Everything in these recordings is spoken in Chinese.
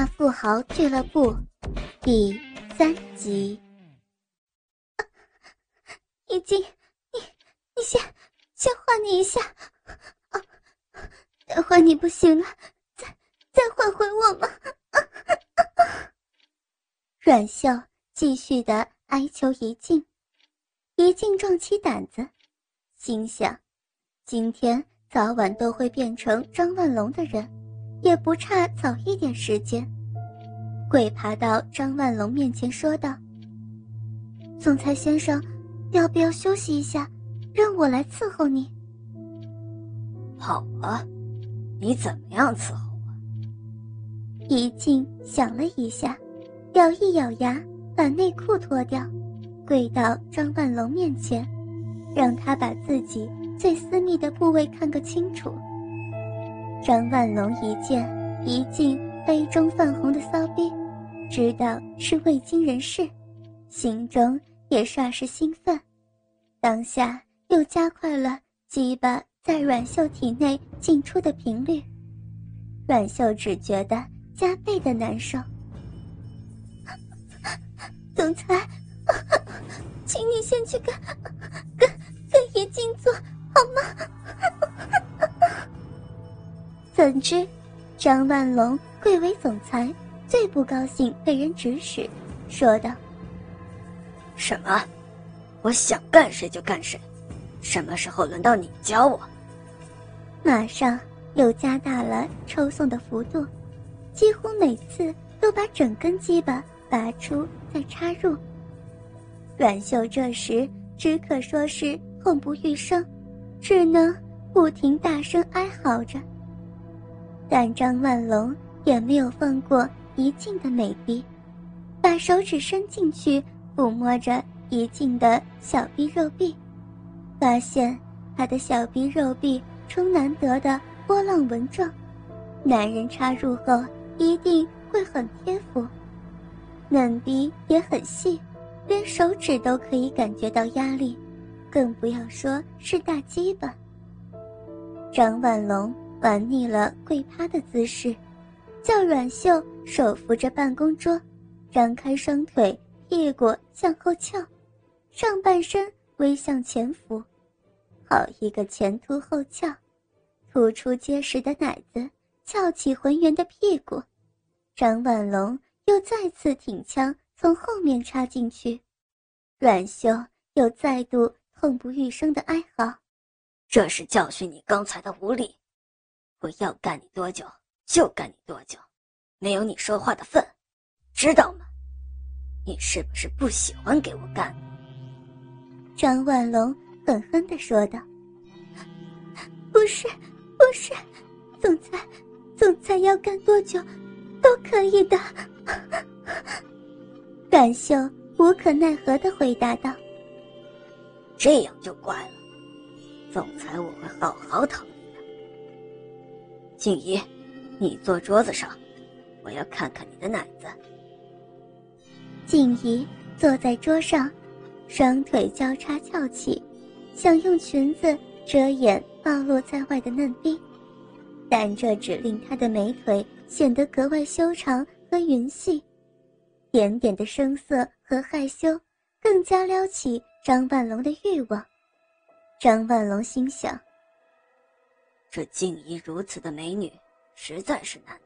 大富豪俱乐部第三集。已经，你你先先换你一下，啊，待会你不行了，再再换回我吗？阮秀继续的哀求一静，一静壮起胆子，心想：今天早晚都会变成张万龙的人。也不差早一点时间。鬼爬到张万龙面前说道：“总裁先生，要不要休息一下，让我来伺候你？”“好啊，你怎么样伺候我？”一静想了一下，咬一咬牙，把内裤脱掉，跪到张万龙面前，让他把自己最私密的部位看个清楚。张万龙一见一进杯中泛红的骚逼，知道是未经人事，心中也霎时兴奋，当下又加快了鸡巴在阮秀体内进出的频率，阮秀只觉得加倍的难受。总裁，请你先去跟跟跟爷静做好吗？怎知，张万龙贵为总裁，最不高兴被人指使，说道：“什么？我想干谁就干谁，什么时候轮到你教我？”马上又加大了抽送的幅度，几乎每次都把整根鸡巴拔出再插入。阮秀这时只可说是痛不欲生，只能不停大声哀嚎着。但张万龙也没有放过一静的美臂，把手指伸进去抚摸着一静的小臂肉壁，发现他的小臂肉壁呈难得的波浪纹状，男人插入后一定会很贴服，嫩逼也很细，连手指都可以感觉到压力，更不要说是大鸡巴。张万龙。玩腻了跪趴的姿势，叫阮秀手扶着办公桌，张开双腿，屁股向后翘，上半身微向前俯，好一个前凸后翘，突出结实的奶子，翘起浑圆的屁股。张万龙又再次挺枪从后面插进去，阮秀又再度痛不欲生的哀嚎：“这是教训你刚才的无礼。”我要干你多久就干你多久，没有你说话的份，知道吗？你是不是不喜欢给我干？张万龙狠狠地说道：“不是，不是，总裁，总裁要干多久都可以的。”阮秀无可奈何的回答道：“这样就怪了，总裁我会好好疼。”静怡，你坐桌子上，我要看看你的奶子。静怡坐在桌上，双腿交叉翘起，想用裙子遮掩暴露在外的嫩逼，但这只令她的美腿显得格外修长和匀细，点点的生涩和害羞，更加撩起张万龙的欲望。张万龙心想。这静怡如此的美女，实在是难得。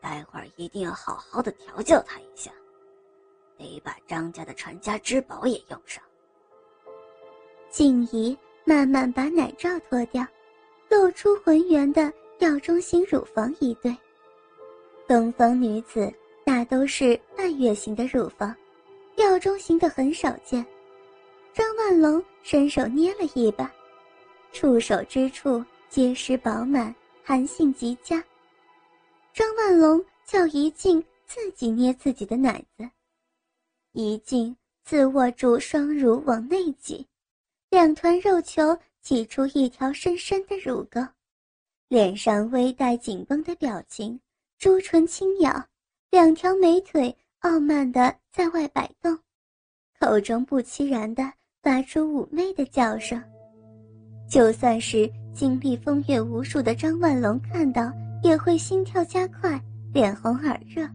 待会儿一定要好好的调教她一下，得把张家的传家之宝也用上。静怡慢慢把奶罩脱掉，露出浑圆的吊钟形乳房一对。东方女子大都是半月形的乳房，吊钟型的很少见。张万龙伸手捏了一把，触手之处。结实饱满，弹性极佳。张万龙叫一静自己捏自己的奶子，一静自握住双乳往内挤，两团肉球挤出一条深深的乳沟，脸上微带紧绷的表情，朱唇轻咬，两条美腿傲慢的在外摆动，口中不期然的发出妩媚的叫声。就算是经历风月无数的张万龙看到，也会心跳加快，脸红耳热。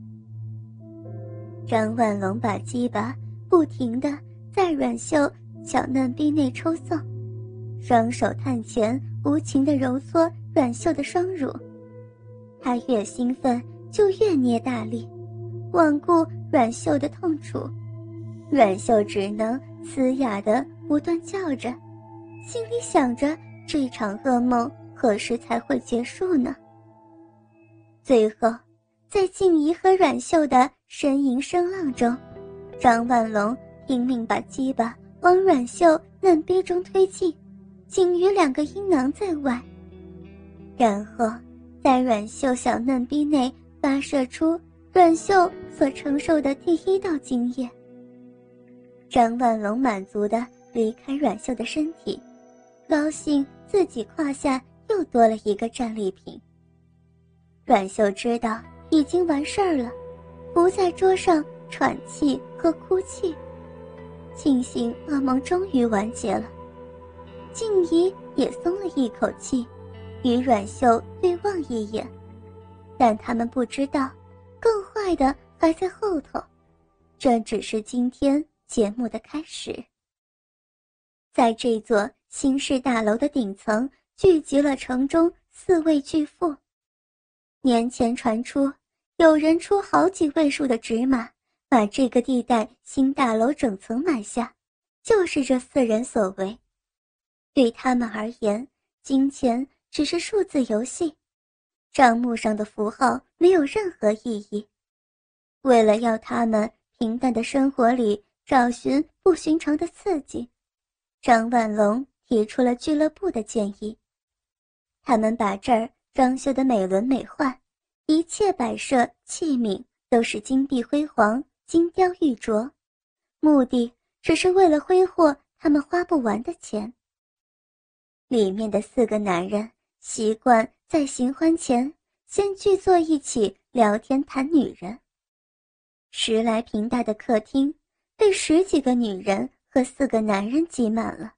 张万龙把鸡巴不停的在阮秀小嫩逼内抽送，双手探前无情的揉搓阮秀的双乳。他越兴奋就越捏大力，罔顾阮秀的痛楚。阮秀只能嘶哑的不断叫着，心里想着这场噩梦何时才会结束呢？最后，在静怡和阮秀的呻吟声浪中，张万龙拼命把鸡巴往阮秀嫩逼中推进，仅余两个阴囊在外，然后在阮秀小嫩逼内发射出阮秀所承受的第一道精液。张万龙满足的离开阮秀的身体，高兴自己胯下又多了一个战利品。阮秀知道已经完事儿了，不在桌上喘气和哭泣，庆幸噩梦终于完结了。静怡也松了一口气，与阮秀对望一眼，但他们不知道，更坏的还在后头。这只是今天。节目的开始。在这座新式大楼的顶层，聚集了城中四位巨富。年前传出，有人出好几位数的纸马，把这个地带新大楼整层买下，就是这四人所为。对他们而言，金钱只是数字游戏，账目上的符号没有任何意义。为了要他们平淡的生活里。找寻不寻常的刺激，张万龙提出了俱乐部的建议。他们把这儿装修的美轮美奂，一切摆设器皿都是金碧辉煌、金雕玉琢，目的只是为了挥霍他们花不完的钱。里面的四个男人习惯在行欢前先聚坐一起聊天谈女人。十来平大的客厅。被十几个女人和四个男人挤满了，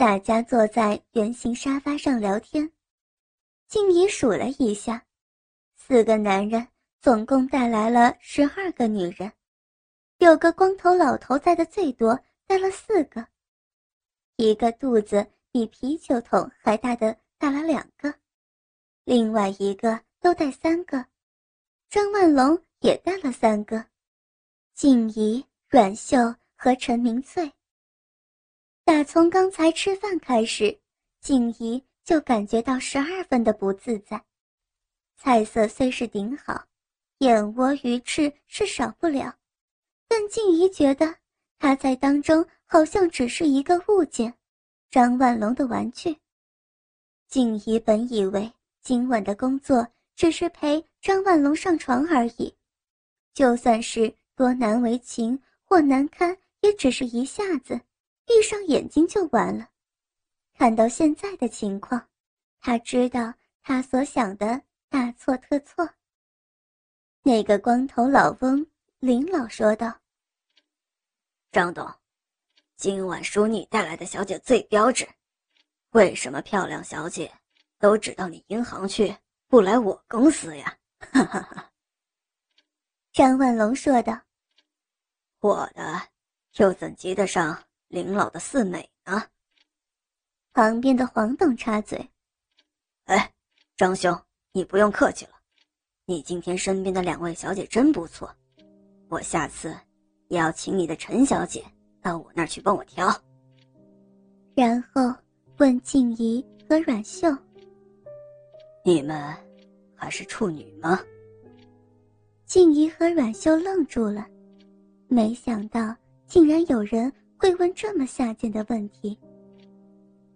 大家坐在圆形沙发上聊天。静怡数了一下，四个男人总共带来了十二个女人，有个光头老头在的最多，带了四个，一个肚子比啤酒桶还大的带了两个，另外一个都带三个，张万龙也带了三个，静怡。阮秀和陈明翠。打从刚才吃饭开始，静怡就感觉到十二分的不自在。菜色虽是顶好，燕窝、鱼翅是少不了，但静怡觉得他在当中好像只是一个物件，张万龙的玩具。静怡本以为今晚的工作只是陪张万龙上床而已，就算是多难为情。或难堪，也只是一下子，闭上眼睛就完了。看到现在的情况，他知道他所想的大错特错。那个光头老翁林老说道：“张董，今晚属你带来的小姐最标致，为什么漂亮小姐都只到你银行去，不来我公司呀？”哈哈哈。张万龙说道。我的又怎及得上林老的四美呢？旁边的黄董插嘴：“哎，张兄，你不用客气了。你今天身边的两位小姐真不错，我下次也要请你的陈小姐到我那儿去帮我挑。”然后问静怡和阮秀：“你们还是处女吗？”静怡和阮秀愣住了。没想到，竟然有人会问这么下贱的问题。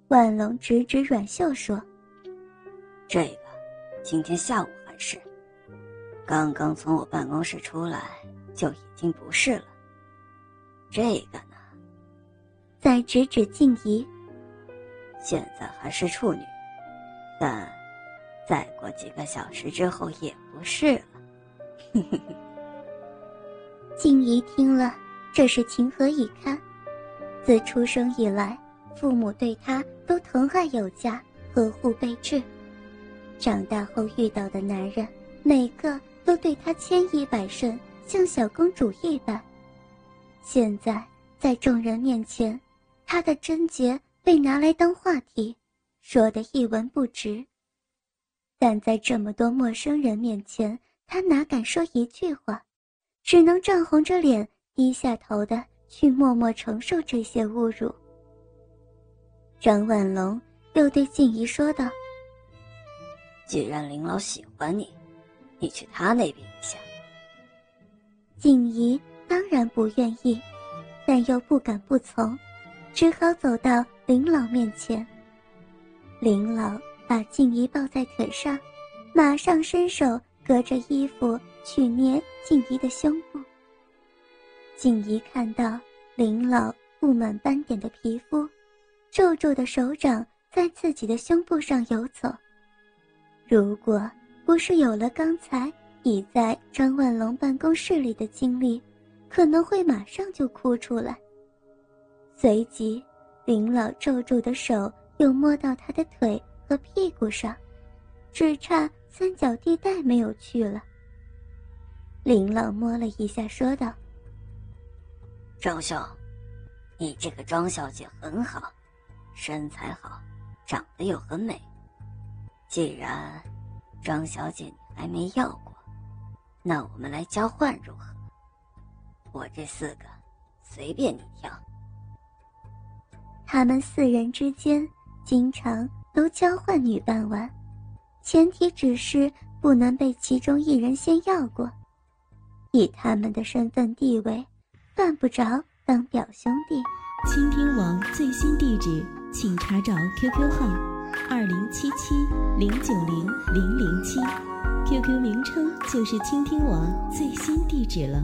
万龙指指阮秀说：“这个，今天下午还是，刚刚从我办公室出来就已经不是了。这个呢，再指指静怡，现在还是处女，但再过几个小时之后也不是了。”静怡听了，这是情何以堪？自出生以来，父母对她都疼爱有加，呵护备至。长大后遇到的男人，每个都对她千依百顺，像小公主一般。现在在众人面前，她的贞洁被拿来当话题，说得一文不值。但在这么多陌生人面前，她哪敢说一句话，只能涨红着脸，低下头的去默默承受这些侮辱。张万龙又对静怡说道：“既然林老喜欢你，你去他那边一下。”静怡当然不愿意，但又不敢不从，只好走到林老面前。林老把静怡抱在腿上，马上伸手隔着衣服去捏静怡的胸部。静怡看到林老布满斑点的皮肤。皱皱的手掌在自己的胸部上游走。如果不是有了刚才已在张万龙办公室里的经历，可能会马上就哭出来。随即，林老皱皱的手又摸到他的腿和屁股上，只差三角地带没有去了。林老摸了一下，说道：“张兄，你这个张小姐很好。”身材好，长得又很美。既然张小姐你还没要过，那我们来交换如何？我这四个随便你挑。他们四人之间经常都交换女伴玩，前提只是不能被其中一人先要过。以他们的身份地位，犯不着当表兄弟。倾听王最新地址。请查找 QQ 号二零七七零九零零零七，QQ 名称就是倾听王最新地址了。